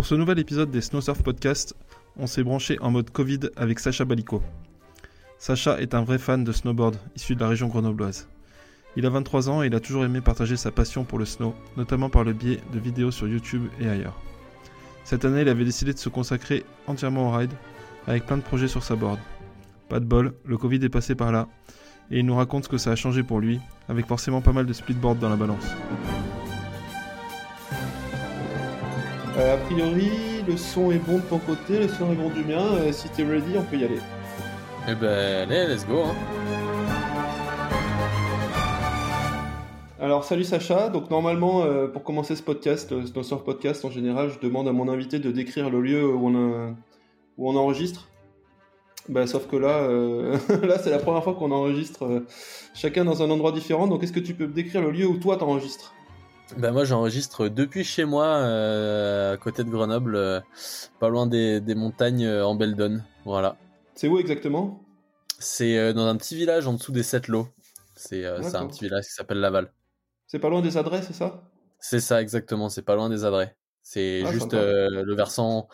Pour ce nouvel épisode des Snow Surf Podcast, on s'est branché en mode Covid avec Sacha Balico. Sacha est un vrai fan de snowboard, issu de la région grenobloise. Il a 23 ans et il a toujours aimé partager sa passion pour le snow, notamment par le biais de vidéos sur YouTube et ailleurs. Cette année, il avait décidé de se consacrer entièrement au ride, avec plein de projets sur sa board. Pas de bol, le Covid est passé par là, et il nous raconte ce que ça a changé pour lui, avec forcément pas mal de splitboard dans la balance. A priori, le son est bon de ton côté, le son est bon du mien. Euh, si t'es ready, on peut y aller. Eh ben, allez, let's go. Hein. Alors, salut Sacha. Donc, normalement, euh, pour commencer ce podcast, euh, ce podcast en général, je demande à mon invité de décrire le lieu où on, a- où on enregistre. Bah, sauf que là, euh, là c'est la première fois qu'on enregistre euh, chacun dans un endroit différent. Donc, est-ce que tu peux me décrire le lieu où toi t'enregistres? Ben moi j'enregistre depuis chez moi, euh, à côté de Grenoble, euh, pas loin des, des montagnes euh, en Beldon. Voilà. C'est où exactement? C'est dans un petit village en dessous des Sept Lots. C'est un petit village qui s'appelle Laval. C'est pas loin des adresses, c'est ça? C'est ça exactement, c'est pas loin des adrets. C'est Ah, juste le versant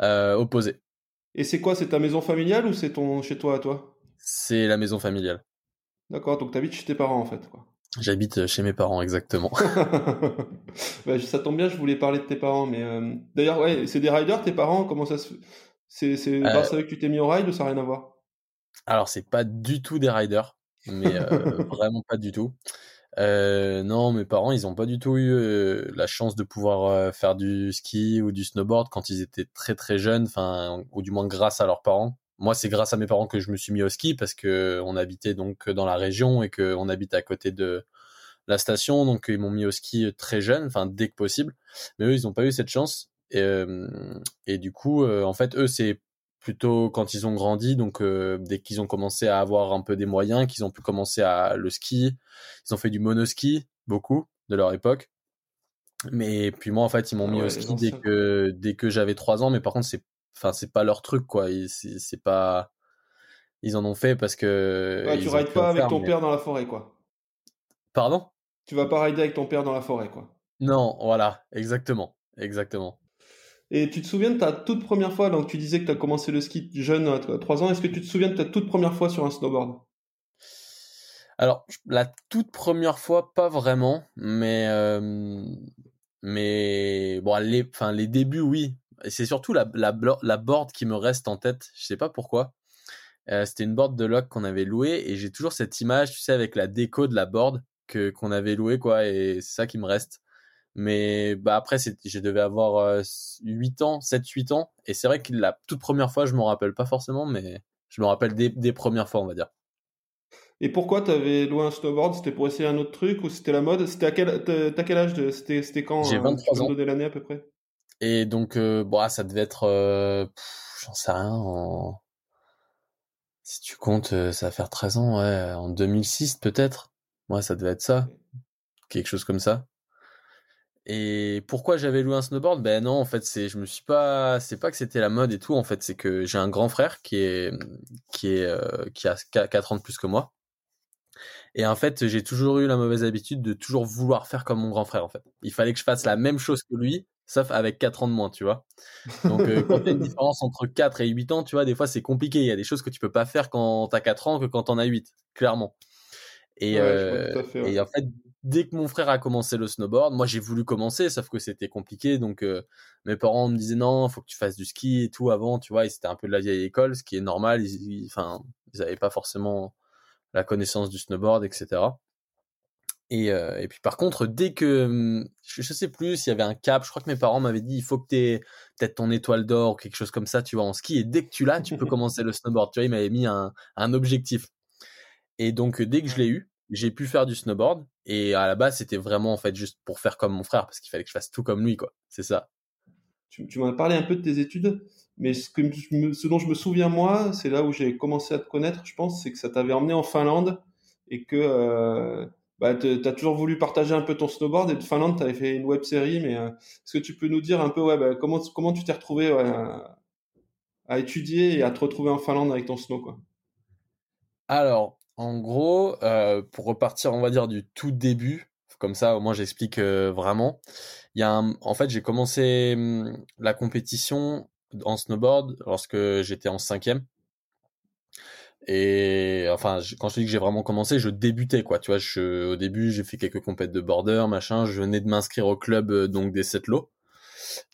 opposé. Et c'est quoi? C'est ta maison familiale ou c'est ton chez toi à toi? C'est la maison familiale. D'accord, donc t'habites chez tes parents en fait. Quoi. J'habite chez mes parents exactement. Bah, ça tombe bien, je voulais parler de tes parents, mais euh, d'ailleurs, ouais, c'est des riders tes parents? Comment ça se fait? C'est c'est grâce à eux que tu t'es mis au ride ou ça n'a rien à voir? Alors, c'est pas du tout des riders, mais euh, vraiment pas du tout. Euh, non, mes parents, ils ont pas du tout eu euh, la chance de pouvoir euh, faire du ski ou du snowboard quand ils étaient très très jeunes, enfin, ou du moins grâce à leurs parents. Moi, c'est grâce à mes parents que je me suis mis au ski parce que on habitait donc dans la région et que on habite à côté de la station, donc ils m'ont mis au ski très jeune, enfin dès que possible. Mais eux, ils ont pas eu cette chance. Et, euh, et du coup, euh, en fait, eux, c'est plutôt quand ils ont grandi, donc euh, dès qu'ils ont commencé à avoir un peu des moyens, qu'ils ont pu commencer à le ski, ils ont fait du monoski beaucoup de leur époque. Mais puis moi en fait ils m'ont Ah mis ouais, au ski dès que dès que j'avais trois ans, mais par contre c'est enfin c'est pas leur truc quoi, Ils- c'est pas ils en ont fait parce que Ouais, tu rides pas avec faire, ton mais- père dans la forêt, quoi. Pardon? Tu vas pas rider avec ton père dans la forêt, quoi. Non, voilà, exactement, exactement. Et tu te souviens de ta toute première fois, donc tu disais que tu as commencé le ski jeune à 3 ans, est-ce que tu te souviens de ta toute première fois sur un snowboard? Alors, la toute première fois, pas vraiment, mais euh, mais bon, les, enfin les débuts, oui. Et c'est surtout la, la board qui me reste en tête. Je sais pas pourquoi. Euh, c'était une board de loc qu'on avait louée et j'ai toujours cette image, tu sais, avec la déco de la board que qu'on avait louée quoi. Et c'est ça qui me reste. Mais bah après, je devais avoir euh, 8 ans, 7-8 ans. Et c'est vrai que la toute première fois, je m'en rappelle pas forcément, mais je me rappelle des, des premières fois, on va dire. Et pourquoi tu avais loué un snowboard? C'était pour essayer un autre truc ou c'était la mode? C'était à quel, t'as quel âge de- C'était quand J'ai euh, 23 Tu peux me ans. l'année à peu près? Et donc, euh, bon, ah, ça devait être, euh, j'en sais rien, en... si tu comptes, euh, ça va faire 13 ans, ouais, en 2006 peut-être. Ouais, ça devait être ça, quelque chose comme ça. Et pourquoi j'avais loué un snowboard? Ben non, en fait, c'est, je me suis pas, c'est pas que c'était la mode et tout, en fait, c'est que j'ai un grand frère qui est, qui est, euh, qui a 4 ans de plus que moi. Et en fait, j'ai toujours eu la mauvaise habitude de toujours vouloir faire comme mon grand frère, en fait. Il fallait que je fasse la même chose que lui, sauf avec 4 ans de moins, tu vois. Donc, euh, quand il y a une différence entre 4 et 8 ans, tu vois, des fois, c'est compliqué. Il y a des choses que tu peux pas faire quand t'as 4 ans que quand t'en as 8, clairement. Et, Ouais, euh, à fait, ouais. et en fait, dès que mon frère a commencé le snowboard, moi, j'ai voulu commencer, sauf que c'était compliqué. Donc, euh, mes parents me disaient non, faut que tu fasses du ski et tout avant, tu vois. Et c'était un peu de la vieille école, ce qui est normal. Ils, ils- enfin, ils avaient pas forcément la connaissance du snowboard, etc. Et, euh, et puis par contre, dès que hum, je, je sais plus s'il y avait un cap, je crois que mes parents m'avaient dit il faut que t'aies peut-être ton étoile d'or ou quelque chose comme ça, tu vois, en ski. Et dès que tu l'as, tu peux commencer le snowboard. Tu vois, ils m'avaient mis un, un objectif. Et donc dès que je l'ai eu, j'ai pu faire du snowboard. Et à la base, c'était vraiment en fait juste pour faire comme mon frère, parce qu'il fallait que je fasse tout comme lui, quoi. C'est ça. Tu, tu m'en as parlé un peu de tes études, mais ce, que me- ce dont je me souviens moi, c'est là où j'ai commencé à te connaître, je pense, c'est que ça t'avait emmené en Finlande et que euh, bah, te- t'as toujours voulu partager un peu ton snowboard et de Finlande, t'avais fait une web série, mais euh, est-ce que tu peux nous dire un peu ouais, bah, comment, comment tu t'es retrouvé ouais, à, étudier et à te retrouver en Finlande avec ton snow quoi? Alors, en gros, euh, pour repartir, on va dire, du tout début, comme ça, au moins j'explique vraiment. Il y a en fait, j'ai commencé hum, la compétition en snowboard lorsque j'étais en cinquième. Et enfin, quand je dis que j'ai vraiment commencé, je débutais quoi. Tu vois, je, au début, j'ai fait quelques compètes de border, machin. Je venais de m'inscrire au club donc des sept lots.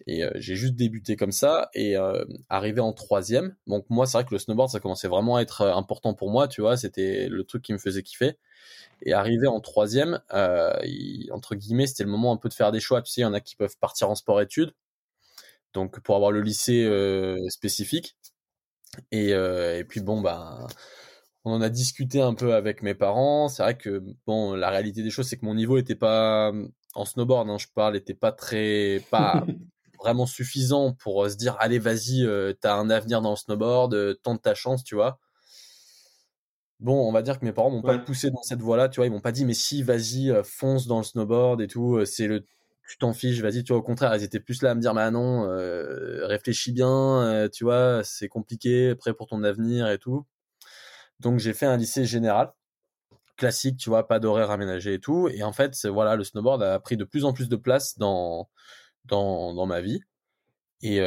Et j'ai juste débuté comme ça et euh, arrivé en troisième. Donc moi, c'est vrai que le snowboard, ça commençait vraiment à être important pour moi, tu vois. C'était le truc qui me faisait kiffer. Et arrivé en troisième, euh, entre guillemets, c'était le moment un peu de faire des choix. Tu sais, il y en a qui peuvent partir en sport-études, donc pour avoir le lycée euh, spécifique. Et, euh, et, puis bon, bah, on en a discuté un peu avec mes parents. C'est vrai que bon, la réalité des choses, c'est que mon niveau était pas en snowboard, hein, je parle, était pas très, pas vraiment suffisant pour se dire, allez, vas-y, t'as un avenir dans le snowboard, tente ta chance, tu vois. Bon, on va dire que mes parents m'ont pas poussé dans cette voie-là, tu vois, ils m'ont pas dit mais si, vas-y, euh, fonce dans le snowboard et tout, euh, c'est le tu t'en fiches, vas-y, tu vois, au contraire, ils étaient plus là à me dire bah non, euh, réfléchis bien, tu vois, c'est compliqué, prêt pour ton avenir et tout. Donc j'ai fait un lycée général classique, tu vois, pas d'horaire aménagé et tout et en fait, voilà, le snowboard a pris de plus en plus de place dans dans dans ma vie. Et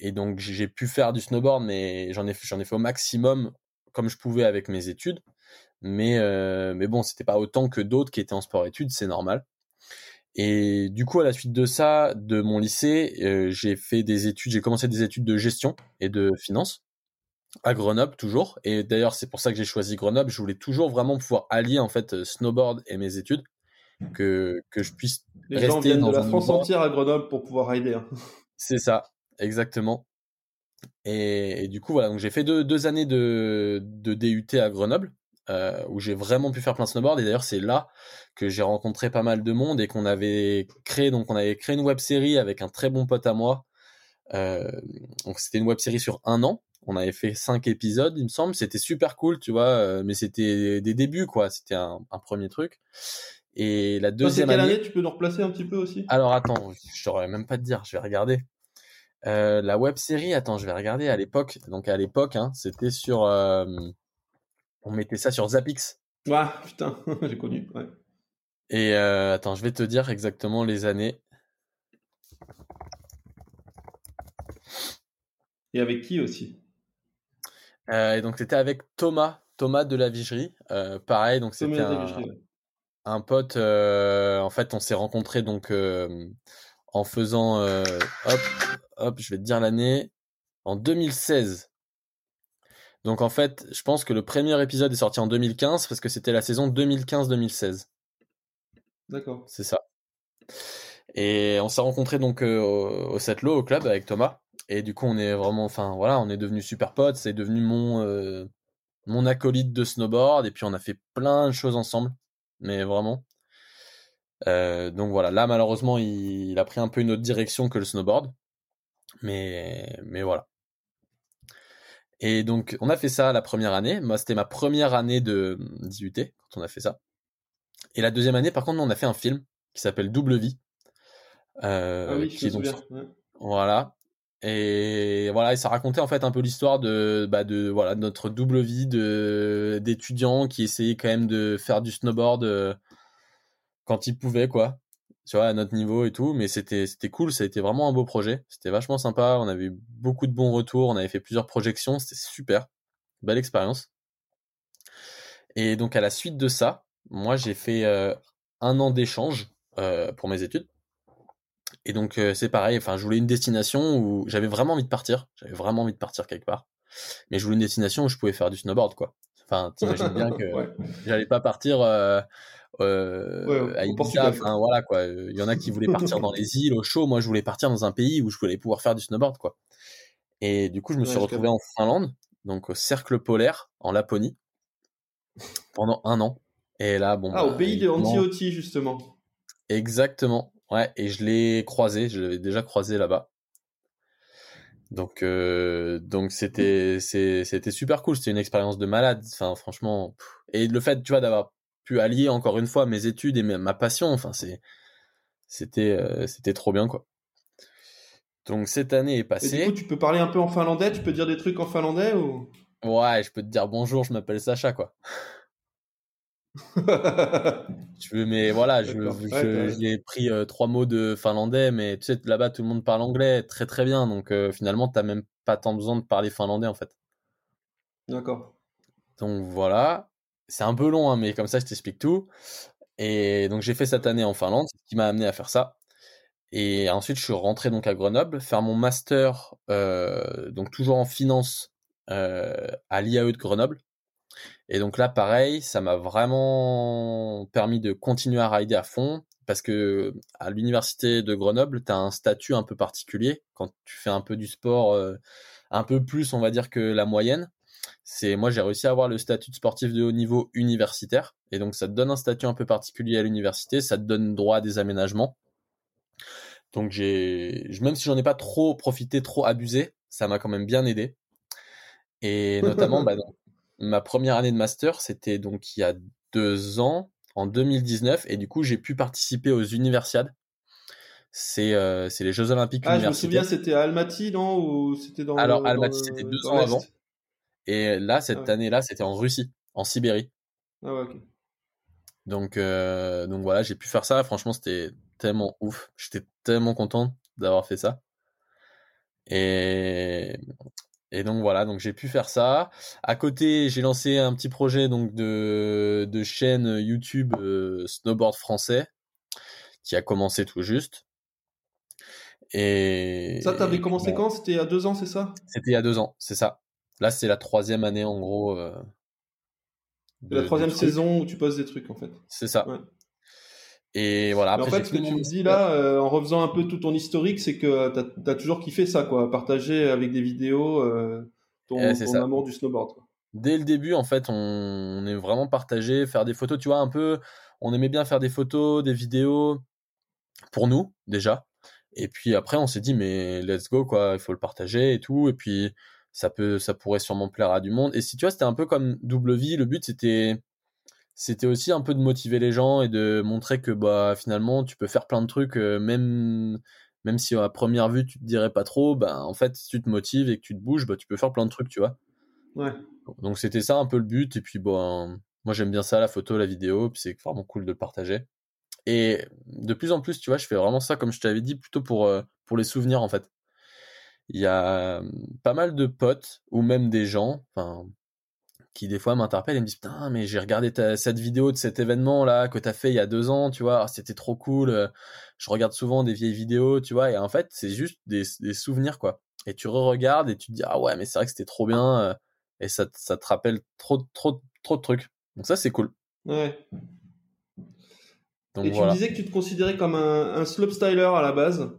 et donc j'ai pu faire du snowboard mais j'en ai fait au maximum comme je pouvais avec mes études. Mais, euh, mais bon, c'était pas autant que d'autres qui étaient en sport-études, c'est normal. Et du coup, à la suite de ça, de mon lycée, euh, j'ai fait des études, j'ai commencé des études de gestion et de finance à Grenoble toujours. Et d'ailleurs, c'est pour ça que j'ai choisi Grenoble. Je voulais toujours vraiment pouvoir allier en fait snowboard et mes études, que que je puisse Les rester gens viennent de la France entière à Grenoble pour pouvoir rider. Hein. C'est ça, exactement. Et, du coup, voilà, donc j'ai fait deux, deux années de, de, DUT à Grenoble, euh, où j'ai vraiment pu faire plein de snowboard. Et d'ailleurs, c'est là que j'ai rencontré pas mal de monde et qu'on avait créé, donc on avait créé une web série avec un très bon pote à moi. Euh, donc c'était une web série sur un an. On avait fait cinq épisodes, il me semble. C'était super cool, tu vois, euh, mais c'était des débuts, quoi. C'était un, un, premier truc. Et la deuxième quelle année, tu peux nous replacer un petit peu aussi? Alors attends, je saurais même pas te dire, je vais regarder. Euh, la web série, attends, je vais regarder à l'époque. Donc à l'époque, hein, c'était sur, euh, on mettait ça sur Zapix. Ouais, putain, j'ai connu. Ouais. Et euh, attends, je vais te dire exactement les années. Et avec qui aussi? Et donc c'était avec Thomas, Thomas de la Vigerie. pareil, donc c'était un, un, pote. en fait, on s'est rencontrés donc en faisant, hop, hop, je vais te dire l'année, en 2016. Donc en fait, je pense que le premier épisode est sorti en 2015 parce que c'était la saison 2015-2016. D'accord. C'est ça. Et on s'est rencontrés donc euh, au, au Setlo, au club avec Thomas. Et du coup, on est vraiment, enfin voilà, on est devenus super potes. C'est devenu mon euh, mon acolyte de snowboard. Et puis on a fait plein de choses ensemble. Mais vraiment. Euh, donc voilà, là malheureusement, il, il, a pris un peu une autre direction que le snowboard. Mais, mais voilà. Et donc, on a fait ça la première année. Moi, c'était ma première année de 18 quand on a fait ça. Et la deuxième année, par contre, on a fait un film qui s'appelle Double Vie. Euh, ah oui, qui est donc... Voilà. Et voilà, et ça racontait en fait un peu l'histoire de, bah de voilà notre double vie de d'étudiants qui essayaient quand même de faire du snowboard euh, quand ils pouvaient quoi tu vois, à notre niveau et tout, mais c'était c'était cool, ça a été vraiment un beau projet, c'était vachement sympa, on avait eu beaucoup de bons retours, on avait fait plusieurs projections, c'était super, belle expérience. Et donc à la suite de ça, moi j'ai fait euh, un an d'échange euh, pour mes études. Et donc euh, c'est pareil, enfin je voulais une destination où j'avais vraiment envie de partir, j'avais vraiment envie de partir quelque part, mais je voulais une destination où je pouvais faire du snowboard quoi. Enfin t'imagines bien que j'allais pas partir euh, à Ibiza, enfin voilà quoi. Il y en a qui voulaient partir dans les îles au chaud. Moi, je voulais partir dans un pays où je voulais pouvoir faire du snowboard quoi. Et du coup, je me suis retrouvé en Finlande, donc au cercle polaire en Laponie, pendant un an. Et là, bon. Ah, au bah, pays de Antioti justement. Exactement. Ouais, et je l'ai croisé. Je l'avais déjà croisé là-bas. Donc, euh, donc c'était, c'était super cool. C'était une expérience de malade. Enfin, franchement. Et le fait, tu vois, d'avoir pu allier encore une fois mes études et ma passion. Enfin, c'est, c'était, euh, c'était trop bien, quoi. Donc cette année est passée. Et du coup, tu peux parler un peu en finlandais? Tu peux dire des trucs en finlandais ou? Ouais, je peux te dire bonjour. Je m'appelle Sacha, quoi. je veux, mais voilà, je, j'ai pris euh, trois mots de finlandais, mais tu sais, là-bas, tout le monde parle anglais très très bien, donc euh, finalement, t'as même pas tant besoin de parler finlandais en fait. D'accord. Donc voilà, c'est un peu long, hein, mais comme ça, je t'explique tout. Et donc j'ai fait cette année en Finlande, ce qui m'a amené à faire ça. Et ensuite, je suis rentré donc à Grenoble, faire mon master, euh, donc toujours en finance euh, à l'IAE de Grenoble. Et donc là, pareil, ça m'a vraiment permis de continuer à rider à fond parce que à l'université de Grenoble, tu as un statut un peu particulier quand tu fais un peu du sport, euh, un peu plus, on va dire que la moyenne. C'est moi, j'ai réussi à avoir le statut de sportif de haut niveau universitaire et donc ça te donne un statut un peu particulier à l'université, ça te donne droit à des aménagements. Donc j'ai, même si j'en ai pas trop profité, trop abusé, ça m'a quand même bien aidé. Et notamment, bah, ma première année de master, c'était donc il y a deux ans, en 2019, et du coup j'ai pu participer aux Universiades. C'est euh, les Jeux Olympiques ah, je me souviens, c'était à Almaty, non? Ou c'était dans Alors Almaty, c'était deux ans avant. Et là, cette ah année-là, c'était en Russie, en Sibérie. Ah ouais, ok. Donc, euh, donc voilà, j'ai pu faire ça. Franchement, c'était tellement ouf. J'étais tellement content d'avoir fait ça. Et, et donc voilà, donc j'ai pu faire ça. À côté, j'ai lancé un petit projet donc de, de chaîne YouTube euh, snowboard français qui a commencé tout juste. Et ça, t'avais commencé quand? C'était il y a deux ans, c'est ça? C'était il y a deux ans, c'est ça. Là, c'est la troisième année en gros. Euh, la troisième saison où tu poses des trucs en fait. C'est ça. Et voilà. Après, en fait, ce que tu me dis là, euh, en refaisant un peu tout ton historique, c'est que tu as, toujours kiffé ça, quoi, partager avec des vidéos euh, ton, amour du snowboard. Dès le début, en fait, on, est vraiment partagé, faire des photos, tu vois, un peu. On aimait bien faire des photos, des vidéos pour nous déjà. Et puis après, on s'est dit, mais let's go, quoi, il faut le partager et tout. Et puis ça peut, ça pourrait sûrement plaire à du monde. Et si tu vois, c'était un peu comme double vie. Le but, c'était c'était aussi un peu de motiver les gens et de montrer que bah finalement tu peux faire plein de trucs euh, même même si à première vue tu te dirais pas trop bah en fait si tu te motives et que tu te bouges bah tu peux faire plein de trucs tu vois. Ouais. Donc c'était ça un peu le but. Et puis bon moi j'aime bien ça la photo la vidéo. Puis c'est vraiment cool de le partager. Et de plus en plus tu vois je fais vraiment ça comme je t'avais dit plutôt pour euh, pour les souvenirs en fait il y a pas mal de potes ou même des gens enfin qui des fois m'interpellent et me disent putain mais j'ai regardé cette vidéo de cet événement là que t'as fait il y a deux ans tu vois. C'était trop cool euh, je regarde souvent des vieilles vidéos tu vois et en fait c'est juste des, souvenirs quoi. Et tu re-regardes et tu te dis ah ouais mais c'est vrai que c'était trop bien euh, et ça, ça te rappelle trop trop trop de trucs. Donc ça c'est cool. Ouais. Donc, et tu me disais que tu te considérais comme un, un styler à la base?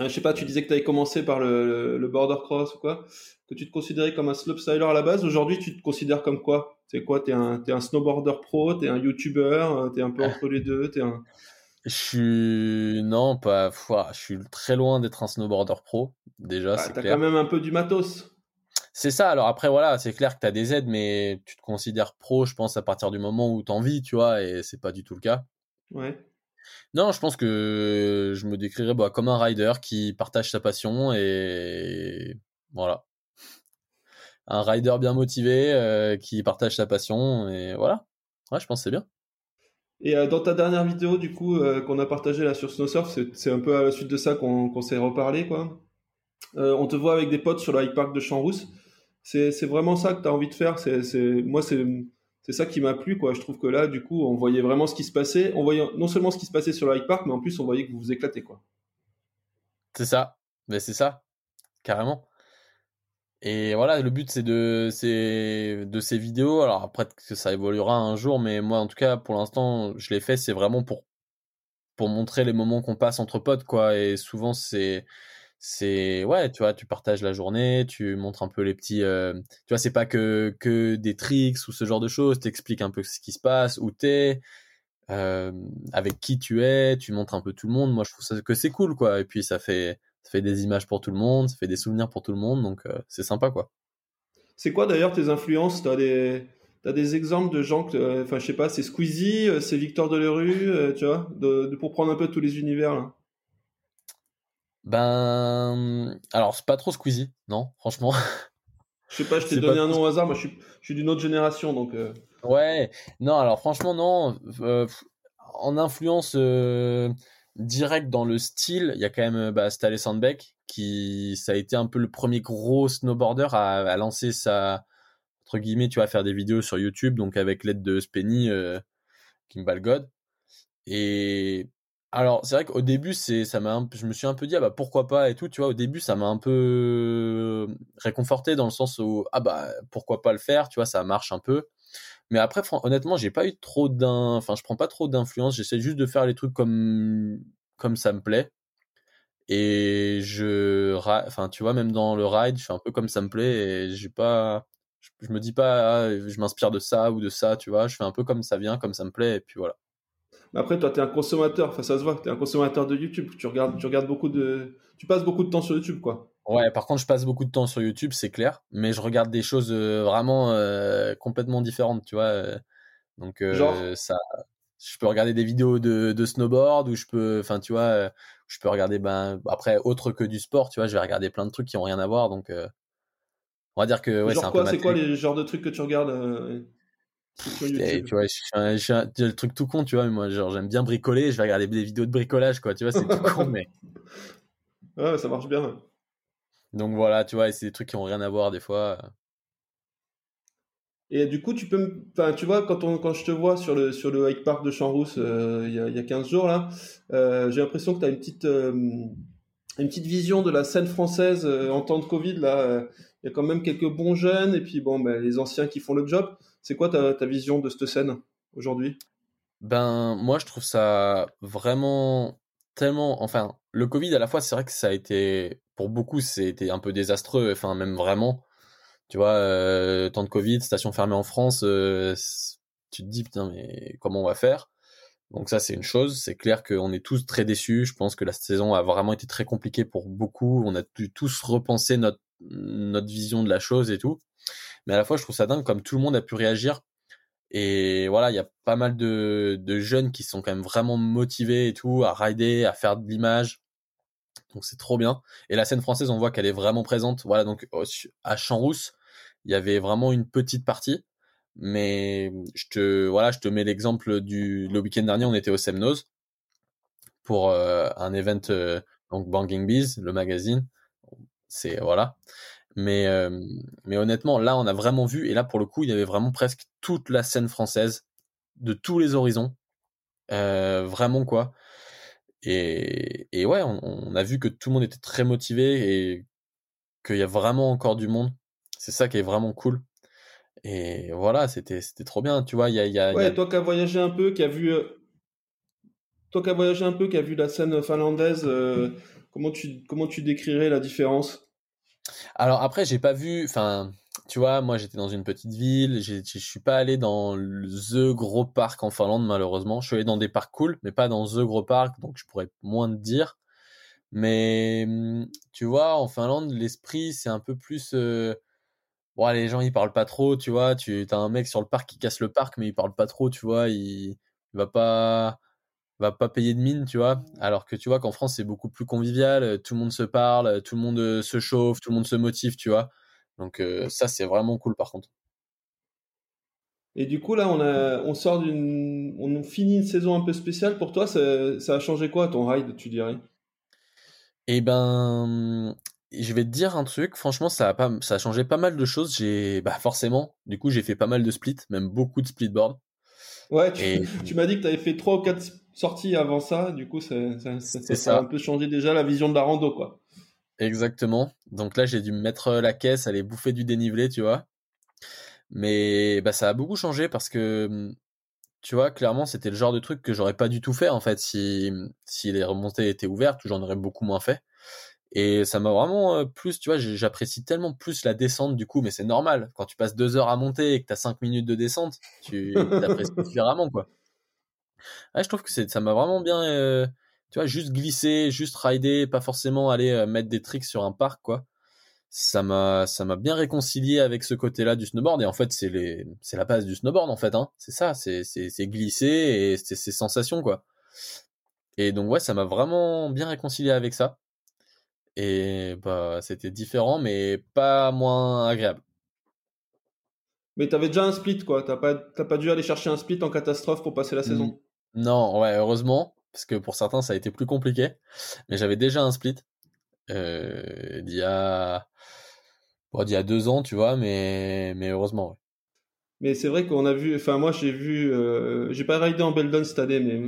Je sais pas, tu disais que tu avais commencé par le, le, border cross ou quoi, que tu te considérais comme un slopestyler à la base. Aujourd'hui, tu te considères comme quoi? C'est quoi? T'es un, es un snowboarder pro, t'es un YouTuber, t'es un peu entre les deux, t'es un. Je suis non pas, je suis très loin d'être un snowboarder pro déjà. Ah, t'as quand même un peu du matos. C'est ça. Alors après voilà, c'est clair que t'as des aides, mais tu te considères pro, je pense à partir du moment où t'en vis, tu vois, et c'est pas du tout le cas. Ouais. Non, je pense que je me décrirais bah, comme un rider qui partage sa passion et voilà. Un rider bien motivé euh, qui partage sa passion et voilà. Ouais, je pense c'est bien. Et euh, dans ta dernière vidéo, du coup, euh, qu'on a partagée là sur Snowsurf, c'est un peu à la suite de ça qu'on s'est reparlé, quoi. on te voit avec des potes sur le hike park de Champs-Rousse. C'est vraiment ça que tu as envie de faire? C'est moi, c'est c'est ça qui m'a plu, quoi. Je trouve que là, du coup, on voyait vraiment ce qui se passait. On voyait non seulement ce qui se passait sur le High Park, mais en plus, on voyait que vous vous éclatez, quoi. C'est ça. C'est ça. Carrément. Et voilà, le but, c'est de, c'est de ces vidéos. Alors après, que ça évoluera un jour, mais moi, en tout cas, pour l'instant, je l'ai fait, c'est vraiment pour, pour montrer les moments qu'on passe entre potes, quoi. Et souvent, c'est, c'est ouais tu vois tu partages la journée tu montres un peu les petits euh, tu vois c'est pas que que des tricks ou ce genre de choses t'expliques un peu ce qui se passe où t'es euh, avec qui tu es tu montres un peu tout le monde. Moi je trouve que c'est cool quoi. Et puis ça fait ça fait des images pour tout le monde ça fait des souvenirs pour tout le monde donc euh, c'est sympa quoi. C'est quoi d'ailleurs tes influences? T'as des T'as des exemples de gens que, enfin, je sais pas, c'est Squeezie, c'est Victor Delerue, tu vois, de, pour prendre un peu tous les univers là. Ben, alors c'est pas trop Squeezie, non, franchement. Je sais pas, je t'ai donné un nom au hasard, moi je suis, je suis d'une autre génération, donc. Euh. Ouais, non, alors franchement, non. Euh, en influence euh, directe dans le style, il y a quand même bah, Stale Sandbeck, qui ça a été un peu le premier gros snowboarder à, à lancer sa entre guillemets, tu vas faire des vidéos sur YouTube, donc avec l'aide de Spenny, euh, Kimball God. Et alors, c'est vrai qu'au début, c'est, ça m'a, je me suis un peu dit, ah bah pourquoi pas et tout, tu vois. Au début, ça m'a un peu réconforté dans le sens où, ah bah pourquoi pas le faire, tu vois, ça marche un peu. Mais après, honnêtement, j'ai pas eu trop d'un, enfin, je prends pas trop d'influence. J'essaie juste de faire les trucs comme, comme ça me plaît. Et je, enfin, tu vois, même dans le ride, je fais un peu comme ça me plaît et pas, je, me dis pas, ah, je m'inspire de ça ou de ça, tu vois. Je fais un peu comme ça vient, comme ça me plaît et puis voilà. Mais après, toi, tu es un consommateur, enfin, ça se voit, tu es un consommateur de YouTube. Tu regardes, tu regardes beaucoup de. Tu passes beaucoup de temps sur YouTube, quoi. Ouais, par contre, je passe beaucoup de temps sur YouTube, c'est clair. Mais je regarde des choses euh, vraiment euh, complètement différentes, tu vois. Euh. donc, Genre? ça. Je peux regarder des vidéos de, de snowboard ou je peux. Enfin, tu vois, je peux regarder. Ben, après, autre que du sport, tu vois, je vais regarder plein de trucs qui ont rien à voir. Donc, on va dire que. Ouais, genre quoi C'est quoi les genres de trucs que tu regardes et, tu vois, je suis, un, le truc tout con, tu vois, mais moi, genre, j'aime bien bricoler, je vais regarder des vidéos de bricolage, quoi, tu vois, c'est tout con, mais. Ouais, ça marche bien. Donc voilà, tu vois, c'est des trucs qui ont rien à voir des fois. Et du coup, tu peux enfin, tu vois, quand, on, quand je te vois sur le, sur le hike park de Champs-Rousse euh, il, y a, y a 15 jours, là, euh, j'ai l'impression que tu as une petite, euh, une petite vision de la scène française en temps de Covid. Là, il y a quand même quelques bons jeunes et puis bon, ben, les anciens qui font le job. C'est quoi ta, vision de cette scène aujourd'hui? Ben, moi, je trouve ça vraiment tellement. Enfin, le Covid, à la fois, c'est vrai que ça a été, pour beaucoup, c'était un peu désastreux, enfin, même vraiment. Tu vois, euh, temps de Covid, station fermée en France, euh, tu te dis, putain, mais comment on va faire? Donc ça, c'est une chose. C'est clair qu'on est tous très déçus. Je pense que la saison a vraiment été très compliquée pour beaucoup. On a dû tous repenser notre vision de la chose et tout. Mais à la fois, je trouve ça dingue comme tout le monde a pu réagir. Et voilà, il y a pas mal de, de jeunes qui sont quand même vraiment motivés et tout, à rider, à faire de l'image. Donc c'est trop bien. Et la scène française, on voit qu'elle est vraiment présente. Voilà, donc à Champs-Rousse, il y avait vraiment une petite partie. Mais je te, voilà, je te mets l'exemple du, le week-end dernier, on était au Semnose pour euh, un event, euh, donc Banging Bees, le magazine. C'est, voilà. Mais, euh, mais honnêtement, là, on a vraiment vu, et là, pour le coup, il y avait vraiment presque toute la scène française, de tous les horizons. Euh, vraiment, quoi. Et, et ouais, on, a vu que tout le monde était très motivé et qu'il y a vraiment encore du monde. C'est ça qui est vraiment cool. Et voilà, c'était, c'était trop bien, tu vois. Y a, y a, ouais, toi qui as voyagé un peu, qui a vu, euh, toi qui as voyagé un peu, qui a vu la scène finlandaise, euh, comment tu, comment tu décrirais la différence? Alors après, j'ai pas vu, enfin, tu vois, moi j'étais dans une petite ville, je suis pas allé dans the gros parc en Finlande malheureusement. Je suis allé dans des parcs cool, mais pas dans the gros parc, donc je pourrais moins te dire. Mais tu vois, en Finlande, l'esprit c'est un peu plus. Euh... Bon, les gens ils parlent pas trop, tu vois. Tu as un mec sur le parc qui casse le parc, mais il parle pas trop, tu vois. Il, il va pas va pas payer de mine, tu vois. Alors que tu vois qu'en France, c'est beaucoup plus convivial, euh, tout le monde se parle, euh, tout le monde euh, se chauffe, tout le monde se motive, tu vois. Donc ça, c'est vraiment cool par contre. Et du coup, là, on, a, on sort d'une. On finit une saison un peu spéciale. Pour toi, ça, a changé quoi ton ride, tu dirais? Eh ben. Je vais te dire un truc, franchement, ça a, pas, changé pas mal de choses. J'ai, bah forcément, du coup, j'ai fait pas mal de splits, même beaucoup de splitboard. Ouais, tu, m'as dit que tu avais fait 3 ou 4 sorti avant ça, du coup, ça, a un peu changé déjà la vision de la rando, quoi. Exactement. Donc là, j'ai dû me mettre euh, la caisse, aller bouffer du dénivelé, tu vois. Mais bah, ça a beaucoup changé parce que, mmh, tu vois, clairement, c'était le genre de truc que j'aurais pas du tout fait, en fait, si, mmh, si les remontées étaient ouvertes, j'en aurais beaucoup moins fait. Et ça m'a vraiment euh, plus, tu vois, j'apprécie tellement plus la descente du coup, mais c'est normal. Quand tu passes deux heures à monter et que t'as cinq minutes de descente, tu t'apprécies différemment, quoi. Ouais, je trouve que ça m'a vraiment bien, euh, tu vois, juste glisser, juste rider, pas forcément aller euh, mettre des tricks sur un parc, quoi. Ça m'a, ça m'a bien réconcilié avec ce côté-là du snowboard. Et en fait, c'est les, c'est la base du snowboard, en fait, hein. C'est ça, c'est, c'est, c'est glisser et c'est ces sensations, quoi. Et donc, ouais, ça m'a vraiment bien réconcilié avec ça. Et bah, c'était différent, mais pas moins agréable. Mais t'avais déjà un split, quoi. T'as pas, t'as pas dû aller chercher un split en catastrophe pour passer la saison. Non, ouais, heureusement, parce que pour certains, ça a été plus compliqué. Mais j'avais déjà un split euh, d'il y a, bon, y a deux ans, tu vois, mais, mais heureusement, ouais. Mais c'est vrai qu'on a vu, enfin moi j'ai vu, euh, j'ai pas raidé en Beldon cette année, mais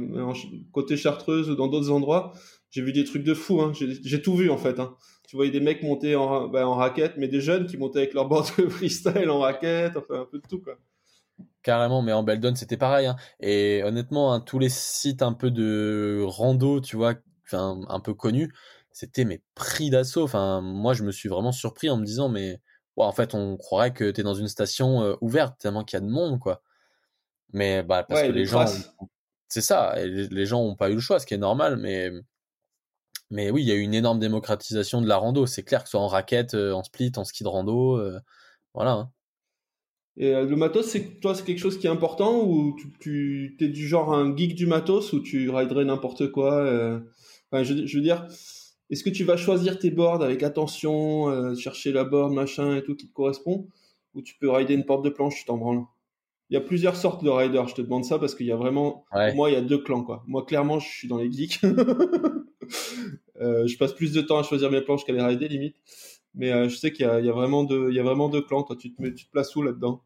côté Chartreuse ou dans d'autres endroits, j'ai vu des trucs de fou. Hein. J'ai tout vu en fait. Hein. Tu voyais des mecs monter en, bah, en raquette, mais des jeunes qui montaient avec leur board de freestyle en raquette, enfin un peu de tout quoi. Carrément, mais en Beldon c'était pareil. Hein. Et honnêtement, hein, tous les sites un peu de rando, tu vois, un peu connus, c'était mes prix d'assaut. Enfin, moi je me suis vraiment surpris en me disant mais en fait, on croirait que tu es dans une station euh, ouverte tellement qu'il y a de monde, quoi. Mais bah, parce que les gens, c'est ça, les, gens ont pas eu le choix, ce qui est normal, mais mais oui, il y a eu une énorme démocratisation de la rando. C'est clair que ce soit en raquette, euh, en split, en ski de rando, euh, voilà. Hein. Et le matos, c'est toi, c'est quelque chose qui est important ou tu, tu es du genre un geek du matos ou tu riderais n'importe quoi enfin, je, je, veux dire, est-ce que tu vas choisir tes boards avec attention, euh, chercher la board, machin et tout qui te correspond Ou tu peux rider une porte de planche, tu t'en branles? Il y a plusieurs sortes de riders, je te demande ça parce qu'il y a vraiment. moi, il y a deux clans, quoi. Moi, clairement, je suis dans les geeks. euh, je passe plus de temps à choisir mes planches qu'à les rider, limite. Mais euh, je sais qu'il y, y, a vraiment deux, il y a vraiment deux clans. Toi, tu te, mets, tu te places où là-dedans?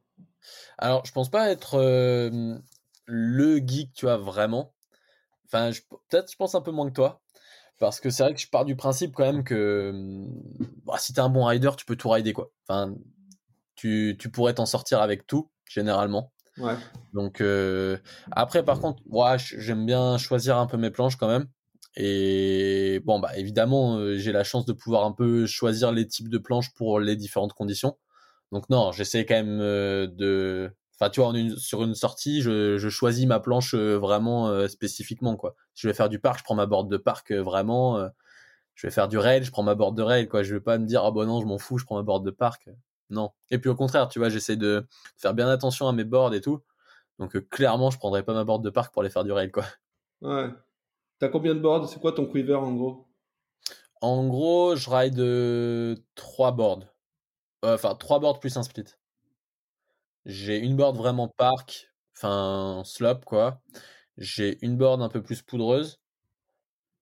Alors, je pense pas être euh, le geek, tu vois, vraiment. Enfin, peut-être, je pense un peu moins que toi. Parce que c'est vrai que je pars du principe quand même que bah, si t'es un bon rider, tu peux tout rider quoi. Enfin, tu, tu pourrais t'en sortir avec tout généralement. Ouais. Donc euh, après par contre, moi j'aime bien choisir un peu mes planches quand même. Et bon bah évidemment euh, j'ai la chance de pouvoir un peu choisir les types de planches pour les différentes conditions. Donc non, j'essaie quand même euh, de Enfin, tu vois, sur une sortie, je, je, choisis ma planche euh, vraiment euh, spécifiquement, quoi. Si je vais faire du parc, je prends ma board de parc euh, vraiment. je vais faire du rail, je prends ma board de rail, quoi. Je vais pas me dire, ah bon non, je m'en fous, je prends ma board de parc. Non. Et puis au contraire, tu vois, j'essaie de faire bien attention à mes boards et tout. Donc clairement, je prendrais pas ma board de parc pour aller faire du rail, quoi. Ouais. T'as combien de boards? C'est quoi ton quiver en gros? En gros, je ride 3 boards. Enfin, 3 boards plus un split. J'ai une board vraiment park, enfin slop quoi. J'ai une board un peu plus poudreuse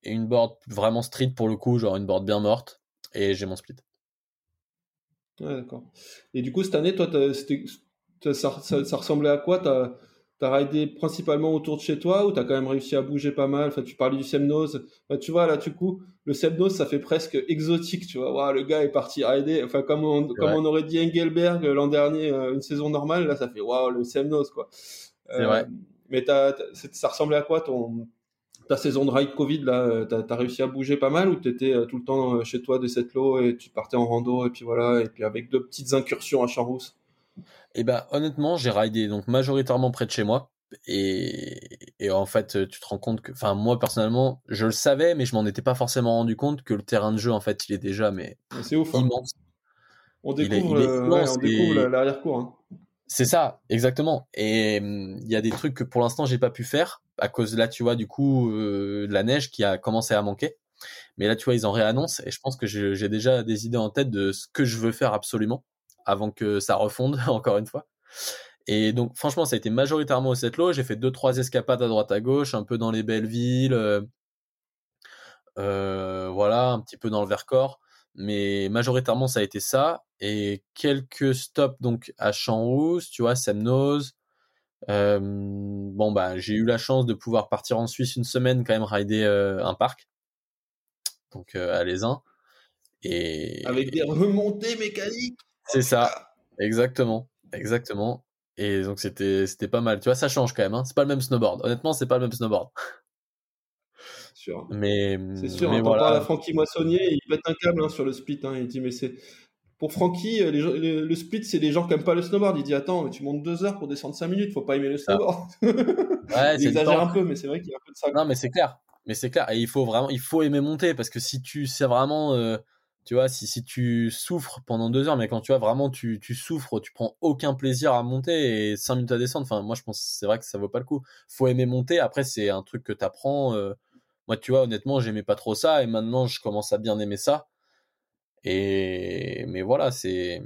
et une board vraiment street pour le coup, genre une board bien morte. Et j'ai mon split. Ouais, d'accord. Et du coup, cette année, toi, ça, ça, ressemblait à quoi? T'as ridé principalement autour de chez toi ou t'as quand même réussi à bouger pas mal? Enfin, tu parlais du Semnose. tu vois, là, du coup, le Semnose, ça fait presque exotique, tu vois. le gars est parti rider. Enfin, comme on, comme on aurait dit Engelberg l'an dernier, euh, une saison normale, là, ça fait waouh, le Semnose, quoi. C'est vrai. Euh, mais ça ressemblait à quoi ton, ta saison de ride Covid, là euh, T'as as réussi à bouger pas mal ou t'étais tout le temps chez toi de cette lot et tu partais en rando et puis voilà, et puis avec deux petites incursions à Champs-Rousse et ben honnêtement, j'ai ridé donc majoritairement près de chez moi. Et, et en fait, tu te rends compte que, enfin moi personnellement, je le savais, mais je m'en étais pas forcément rendu compte que le terrain de jeu en fait, il est déjà mais c'est ouf, hein. immense. On découvre, l'arrière-cour. Hein. C'est ça, exactement. Et il y a des trucs que pour l'instant j'ai pas pu faire à cause là, tu vois, du coup, euh, de la neige qui a commencé à manquer. Mais là, tu vois, ils en réannoncent et je pense que j'ai déjà des idées en tête de ce que je veux faire absolument avant que ça refonde encore une fois. Et donc franchement, ça a été majoritairement au Setlo. J'ai fait deux trois escapades à droite à gauche, un peu dans les belles villes, euh, euh, voilà, un petit peu dans le Vercors, mais majoritairement ça a été ça et quelques stops donc à champs tu vois, Semnose. Euh, bon bah j'ai eu la chance de pouvoir partir en Suisse une semaine quand même rider euh, un parc, donc à les Et avec des remontées mécaniques. C'est ça, exactement, exactement. Et donc c'était c'était pas mal. Tu vois, ça change quand même. Hein. C'est pas le même snowboard. Honnêtement, c'est pas le même snowboard. Sûr. Mais c'est sûr. Mais voilà. parle à Francky Moissonnier, il pète un câble hein, sur le split. Hein. Il dit mais c'est pour Francky, euh, le split, c'est des gens qui aiment pas le snowboard. Il dit attends, tu montes deux heures pour descendre cinq minutes, faut pas aimer le snowboard. Ouais, il exagère un peu, mais c'est vrai qu'il y a un peu de ça. Non, mais c'est clair. Mais c'est clair. Et il faut vraiment, il faut aimer monter parce que si tu sais vraiment euh, tu vois, si, si tu souffres pendant deux heures, mais quand tu vois vraiment tu, tu souffres, tu prends aucun plaisir à monter et cinq minutes à descendre, enfin moi je pense c'est vrai que ça vaut pas le coup. Faut aimer monter, après c'est un truc que t'apprends. Euh... Moi tu vois honnêtement j'aimais pas trop ça et maintenant je commence à bien aimer ça. Et mais voilà c'est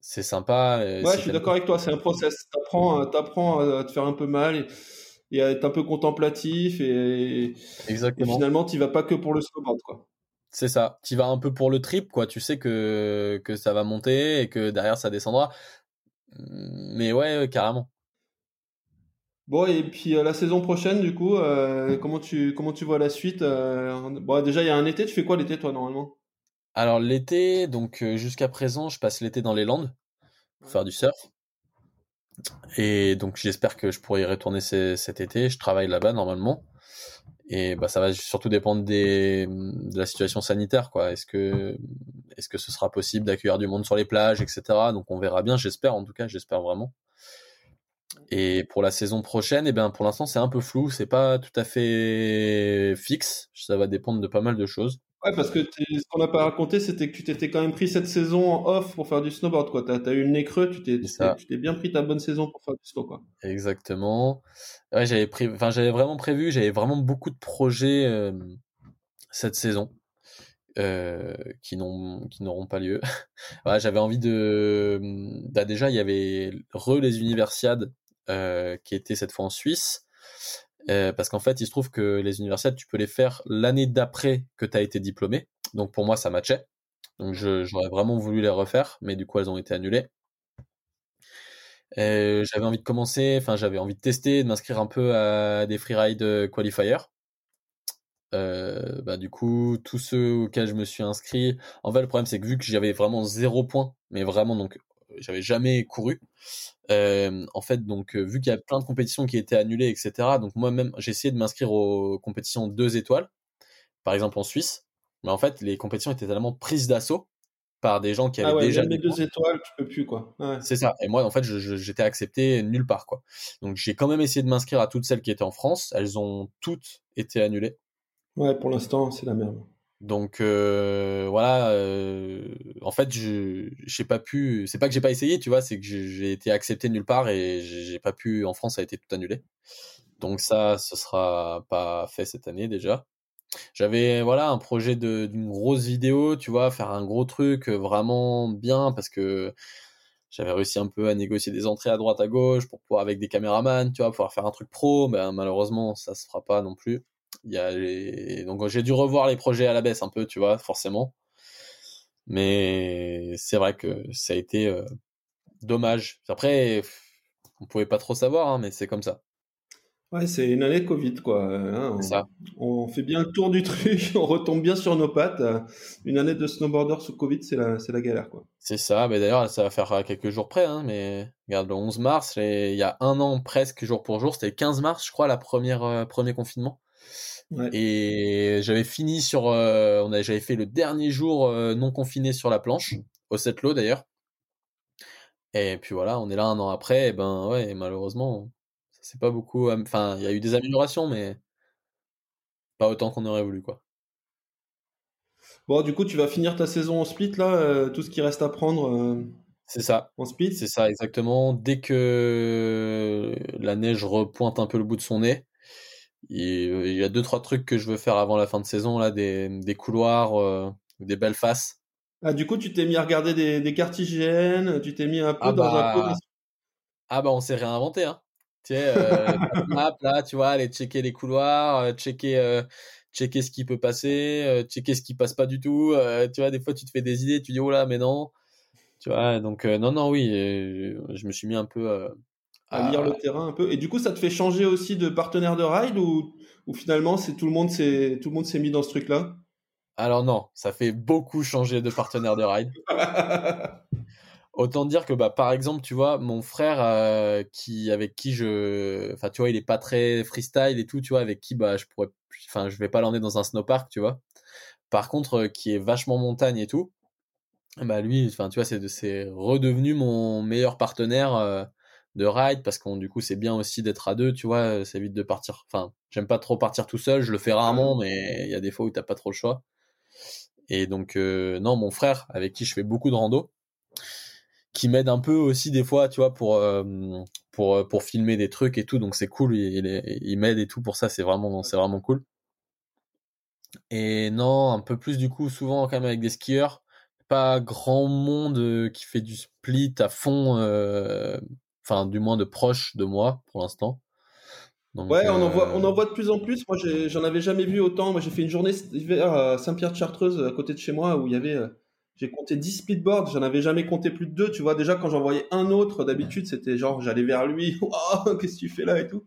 c'est sympa. ouais, je suis d'accord avec toi. C'est un process. T'apprends, apprends à te faire un peu mal et, à être un peu contemplatif et, Exactement. et finalement, tu vas pas que pour le snowboard, quoi. C'est ça. Tu vas un peu pour le trip, quoi. Tu sais que que ça va monter et que derrière ça descendra. Mais ouais, carrément. Bon, et puis euh, la saison prochaine, du coup, euh, comment tu comment tu vois la suite euh, Bon, déjà il y a un été. Tu fais quoi l'été, toi, normalement? Alors l'été, donc jusqu'à présent, je passe l'été dans les Landes pour faire du surf. Et donc j'espère que je pourrai y retourner cet été. Je travaille là-bas normalement. Et bah ça va surtout dépendre de la situation sanitaire, quoi. Est-ce que est-ce que ce sera possible d'accueillir du monde sur les plages, etc. Donc on verra bien. J'espère en tout cas, j'espère vraiment. Et pour la saison prochaine, eh bien, pour l'instant, c'est un peu flou, c'est pas tout à fait fixe. Ça va dépendre de pas mal de choses. Ouais, parce que ce qu'on n'a pas raconté, c'était que tu t'étais quand même pris cette saison en off pour faire du snowboard, quoi. T'as as eu le nez creux, tu t'es, tu bien pris ta bonne saison pour faire du snow, quoi. Exactement. Ouais, j'avais enfin, j'avais vraiment prévu, j'avais vraiment beaucoup de projets euh, cette saison. Euh, qui n'auront pas lieu. ouais, j'avais envie de bah déjà il y avait re les universiades euh, qui étaient cette fois en Suisse euh, parce qu'en fait il se trouve que les universiades tu peux les faire l'année d'après que tu as été diplômé. Donc pour moi ça matchait. Donc j'aurais vraiment voulu les refaire mais du coup elles ont été annulées. Euh, j'avais envie de commencer, enfin j'avais envie de tester, de m'inscrire un peu à des freeride qualifiers. Euh, bah, du coup, tous ceux auxquels je me suis inscrit, en fait, le problème c'est que vu que j'avais vraiment zéro point, mais vraiment donc j'avais jamais couru. Euh, en fait, donc vu qu'il y a plein de compétitions qui étaient annulées, etc. Donc moi-même, j'ai essayé de m'inscrire aux compétitions deux étoiles, par exemple en Suisse. Mais en fait, les compétitions étaient tellement prises d'assaut par des gens qui avaient ah ouais, déjà les deux étoiles, tu peux plus quoi. Ouais. C'est ça. Et moi, en fait, j'étais accepté nulle part quoi. Donc j'ai quand même essayé de m'inscrire à toutes celles qui étaient en France. Elles ont toutes été annulées. Ouais, pour l'instant, c'est la merde. Donc euh, voilà, euh, en fait, je j'ai pas pu. C'est pas que j'ai pas essayé, tu vois, c'est que j'ai été accepté nulle part et j'ai pas pu. En France, ça a été tout annulé. Donc ça, ce sera pas fait cette année déjà. J'avais voilà un projet d'une grosse vidéo, tu vois, faire un gros truc vraiment bien parce que j'avais réussi un peu à négocier des entrées à droite à gauche pour pouvoir avec des caméramans, tu vois, pouvoir faire un truc pro. Ben, malheureusement, ça se fera pas non plus. Il y a les... Donc j'ai dû revoir les projets à la baisse un peu, tu vois, forcément. Mais c'est vrai que ça a été euh, dommage. Après, on pouvait pas trop savoir, hein, mais c'est comme ça. Ouais, c'est une année Covid, quoi. Hein, on, ça. on, fait bien le tour du truc, on retombe bien sur nos pattes. Une année de snowboarder sous Covid, c'est la, c'est la galère, quoi. C'est ça. Mais d'ailleurs, ça va faire quelques jours près, hein, mais regarde, le 11 mars, il y a un an presque, jour pour jour, c'était le 15 mars, je crois, la première, euh, premier confinement. Et j'avais fini sur, euh, on j'avais fait le dernier jour euh, non confiné sur la planche, au Setlo d'ailleurs. Et puis voilà, on est là un an après, et ben ouais, malheureusement, c'est pas beaucoup. Enfin, il y a eu des améliorations, mais pas autant qu'on aurait voulu, quoi. Bon, du coup, tu vas finir ta saison en split là, euh, tout ce qui reste à prendre. c'est ça. En split? C'est ça, exactement. Dès que la neige repointe un peu le bout de son nez, il y a deux trois trucs que je veux faire avant la fin de saison là, des, des couloirs, euh, des belles faces. Ah du coup tu t'es mis à regarder des, des cartes IGN, tu t'es mis un peu ah dans un bah... Ah bah on s'est réinventé hein. Tu sais, euh, map là, tu vois, aller checker les couloirs, euh, checker euh, checker ce qui peut passer, checker ce qui passe pas du tout. tu vois, des fois tu te fais des idées, tu dis oh là mais non. Tu vois, donc non non oui, je me suis mis un peu à lire le terrain un peu. Et du coup, ça te fait changer aussi de partenaire de ride ou, ou finalement, c'est tout le monde s'est tout le monde s'est mis dans ce truc-là? Alors non, ça fait beaucoup changer de partenaire de ride. Autant dire que bah par exemple, tu vois, mon frère euh, qui avec qui je enfin tu vois, il est pas très freestyle et tout, tu vois, avec qui bah je pourrais enfin je vais pas l'emmener dans un snowpark, tu vois. Par contre, euh, qui est vachement montagne et tout, bah lui, enfin tu vois, c'est c'est redevenu mon meilleur partenaire euh, de ride parce qu'on du coup c'est bien aussi d'être à deux tu vois c'est vite de partir enfin j'aime pas trop partir tout seul je le fais rarement mais il y a des fois où t'as pas trop le choix. Et donc euh, non mon frère avec qui je fais beaucoup de rando qui m'aide un peu aussi des fois tu vois pour euh, pour euh, pour filmer des trucs et tout donc c'est cool il, il, m'aide et tout pour ça c'est vraiment c'est vraiment cool. Et non un peu plus du coup souvent quand même avec des skieurs pas grand monde qui fait du split à fond, enfin du moins de proche de moi pour l'instant. ouais, on en voit, on en voit de plus en plus. Moi, j'en avais jamais vu autant. Moi, j'ai fait une journée d'hiver à Saint-Pierre-de-Chartreuse, à côté de chez moi, où il y avait j'ai compté 10 splitboards, j'en avais jamais compté plus de deux, tu vois. Déjà, quand j'en voyais un autre, d'habitude, c'était genre, j'allais vers lui, waouh, qu'est-ce que tu fais là et tout.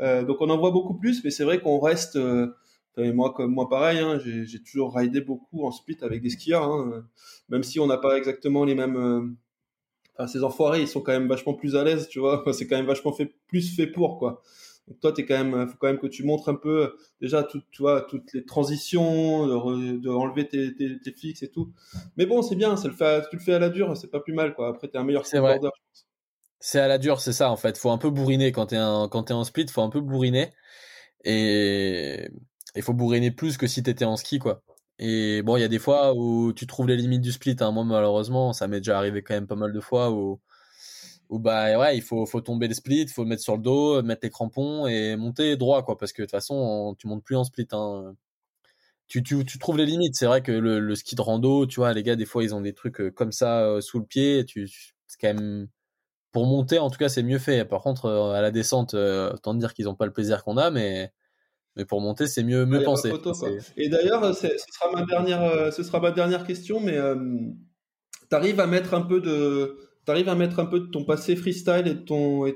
Euh, donc, on en voit beaucoup plus, mais c'est vrai qu'on reste, euh, moi, comme moi, pareil, hein, j'ai toujours raidé beaucoup en split avec des skieurs, hein, même si on n'a pas exactement les mêmes, euh, enfin, ces enfoirés, ils sont quand même vachement plus à l'aise, tu vois. c'est quand même vachement fait, plus fait pour, quoi. Donc toi, t'es quand même, faut quand même que tu montres un peu déjà tout, tu vois, toutes les transitions, de, enlever tes, tes, tes, fixes et tout. Mais bon, c'est bien, c'est le fait, tu le fais à la dure, c'est pas plus mal quoi. Après, t'es un meilleur skateboarder. C'est à la dure, c'est ça en fait. Faut un peu bourriner quand t'es un quand t'es en split, faut un peu bourriner et il faut bourriner plus que si t'étais en ski quoi. Et bon, il y a des fois où tu trouves les limites du split. Hein. Moi, malheureusement, ça m'est déjà arrivé quand même pas mal de fois où où bah ouais, il faut faut tomber le split, il faut le mettre sur le dos, mettre les crampons et monter droit quoi parce que de toute façon, tu montes plus en split hein. Tu, tu, tu trouves les limites. C'est vrai que le, ski de rando, tu vois, les gars, des fois, ils ont des trucs euh, comme ça euh, sous le pied. Tu, c'est quand même pour monter, en tout cas, c'est mieux fait. Par contre, euh, à la descente, autant dire qu'ils ont pas le plaisir qu'on a, mais mais pour monter, c'est mieux mieux pensé. et d'ailleurs, ce sera ma dernière, ce sera ma dernière question, mais tu arrives à mettre un peu de t'arrives à mettre un peu de ton passé freestyle et de ton, et,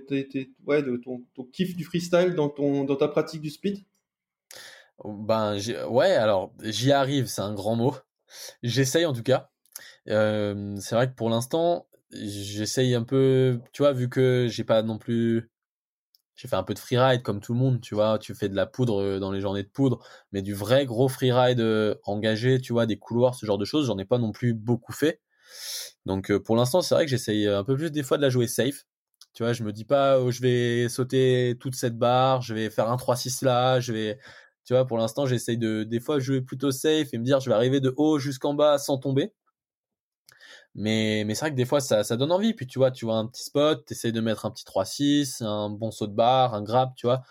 ouais, de ton, ton, kiff du freestyle dans, ton, dans ta pratique du speed? Ben, ouais, alors j'y arrive, c'est un grand mot. J'essaye en tout cas. Euh, c'est vrai que pour l'instant, j'essaye un peu, tu vois, vu que j'ai pas non plus, j'ai fait un peu de freeride comme tout le monde, tu vois, tu fais de la poudre euh, dans les journées de poudre, mais du vrai gros freeride euh, engagé, tu vois, des couloirs, ce genre de choses, j'en ai pas non plus beaucoup fait. Donc euh, pour l'instant, c'est vrai que j'essaye un peu plus des fois de la jouer safe. Tu vois, je me dis pas oh, je vais sauter toute cette barre, je vais faire un 3-6 là, je vais tu vois, pour l'instant, j'essaye de des fois jouer plutôt safe et me dire je vais arriver de haut jusqu'en bas sans tomber. Mais, mais c'est vrai que des fois, ça, ça donne envie. Puis tu vois, tu vois un petit spot, tu essayes de mettre un petit 3-6, un bon saut de barre, un grab, tu vois.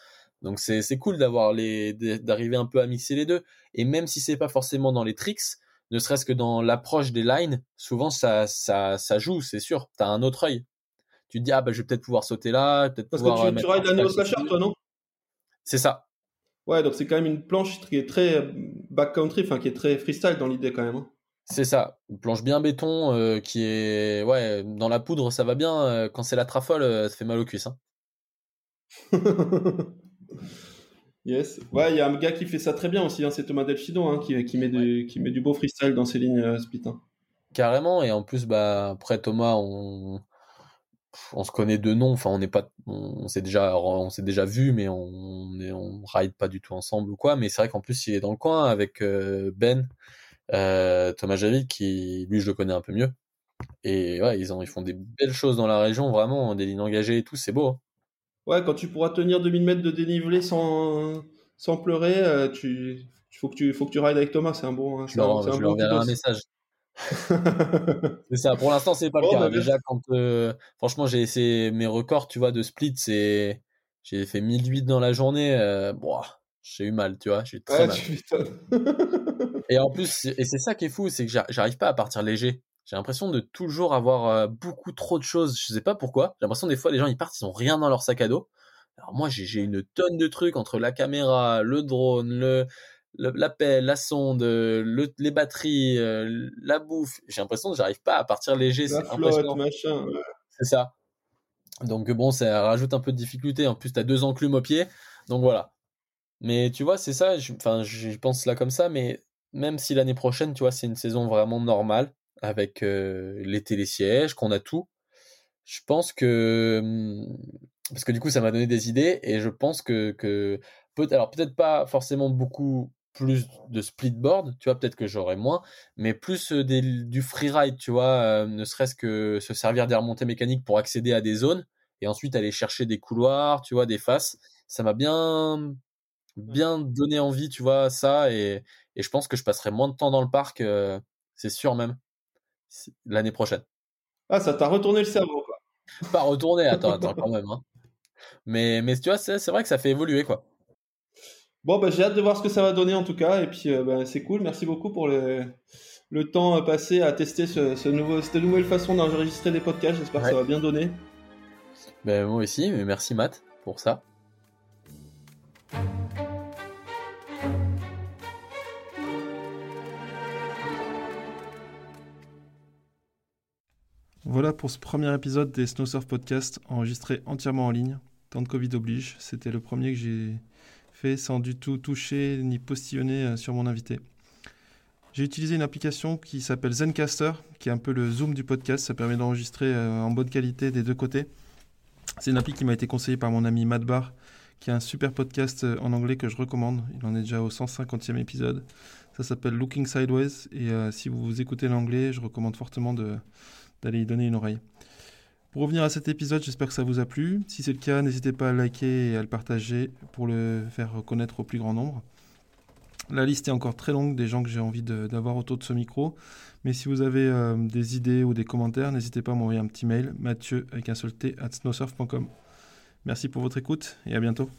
Donc c'est, c'est cool d'avoir les, d'arriver un peu à mixer les deux. Et même si c'est pas forcément dans les tricks, ne serait-ce que dans l'approche des lines, souvent ça, ça, ça joue, c'est sûr. T'as un autre œil. Tu te dis, ah bah je vais peut-être pouvoir sauter là, peut-être Parce pouvoir. que tu, tu rides la Neo Slasher, toi, non? C'est ça. Ouais, donc c'est quand même une planche qui est très euh, backcountry, enfin qui est très freestyle dans l'idée quand même. Hein. C'est ça, une planche bien béton euh, qui est ouais dans la poudre ça va bien. Euh, quand c'est la trafole, ça fait mal aux cuisses. Hein. Yes. Ouais, il y a un gars qui fait ça très bien aussi, hein, c'est Thomas Delfido, hein, qui, qui, met du, qui met du beau freestyle dans ses lignes euh, split. Hein. Carrément, et en plus, bah, après Thomas, on, on se connaît de nom, enfin, on n'est pas, on, s'est déjà, on s'est déjà vu, mais on, on, on ride pas du tout ensemble ou quoi, mais c'est vrai qu'en plus, il est dans le coin avec euh, Ben, euh, Thomas Javid, qui, lui, je le connais un peu mieux. Et ouais, ils, ont, ils font des belles choses dans la région, vraiment, des lignes engagées et tout, c'est beau. Hein. Ouais, quand tu pourras tenir 2000 mètres de dénivelé sans, sans pleurer, euh, tu, faut que tu, faut que tu rides avec Thomas. C'est un bon, c'est un, je bon un message. c'est ça. Pour l'instant, c'est pas le cas. Bah, Déjà, quand, euh, franchement, j'ai essayé mes records, tu vois, de split, c'est, j'ai fait 1008 dans la journée. Euh, j'ai eu mal, tu vois. J'ai très mal. et en plus, et c'est ça qui est fou, c'est que j'arrive pas à partir léger. J'ai l'impression de toujours avoir euh, beaucoup trop de choses. Je sais pas pourquoi. J'ai l'impression des fois les gens ils partent, ils ont rien dans leur sac à dos. Alors moi j'ai une tonne de trucs entre la caméra, le drone, le l'appel, la sonde, le, les batteries, euh, la bouffe. J'ai l'impression que j'arrive pas à partir léger. La flotte, machin. C'est ça. Donc bon, ça rajoute un peu de difficulté. En plus, t'as deux enclumes au pied. Donc voilà. Mais tu vois, c'est ça. Enfin, je pense là comme ça. Mais même si l'année prochaine, tu vois, c'est une saison vraiment normale, avec euh, les télésièges, qu'on a tout. Je pense que hum, parce que du coup ça m'a donné des idées et je pense que que peut alors peut-être pas forcément beaucoup plus de splitboard, tu vois, peut-être que j'aurais moins, mais plus du freeride, tu vois, euh, ne serait-ce que se servir des remontées mécaniques pour accéder à des zones et ensuite aller chercher des couloirs, tu vois, des faces. Ça m'a bien bien donné envie, tu vois, ça et, et je pense que je passerai moins de temps dans le parc, c'est sûr même l'année prochaine. Ah, ça t'a retourné le cerveau, quoi. Pas retourné, attends, attends, quand même. Hein. Mais, mais tu vois, c'est vrai que ça fait évoluer, quoi. Bon, bah, j'ai hâte de voir ce que ça va donner, en tout cas. Et puis, euh, bah, c'est cool. Merci beaucoup pour les, le temps passé à tester ce, nouveau, cette nouvelle façon d'enregistrer des podcasts. J'espère que ça va bien donner. Ben, moi aussi, mais merci Matt pour ça. Voilà pour ce premier épisode des Snowsurf Podcast enregistré entièrement en ligne. Tant de Covid oblige. C'était le premier que j'ai fait sans du tout toucher ni postillonner euh, sur mon invité. J'ai utilisé une application qui s'appelle Zencaster, qui est un peu le zoom du podcast. Ça permet d'enregistrer euh, en bonne qualité des deux côtés. C'est une appli qui m'a été conseillée par mon ami Matt Barr, qui a un super podcast euh, en anglais que je recommande. Il en est déjà au 150e épisode. Ça s'appelle Looking Sideways. Et si vous écoutez l'anglais, je recommande fortement d'aller y donner une oreille. Pour revenir à cet épisode, j'espère que ça vous a plu. Si c'est le cas, n'hésitez pas à liker et à le partager pour le faire connaître au plus grand nombre. La liste est encore très longue des gens que j'ai envie d'avoir autour de ce micro. Mais si vous avez euh, des idées ou des commentaires, n'hésitez pas à m'envoyer un petit mail, mathieu avec un seul t at snowsurf.com. Merci pour votre écoute et à bientôt.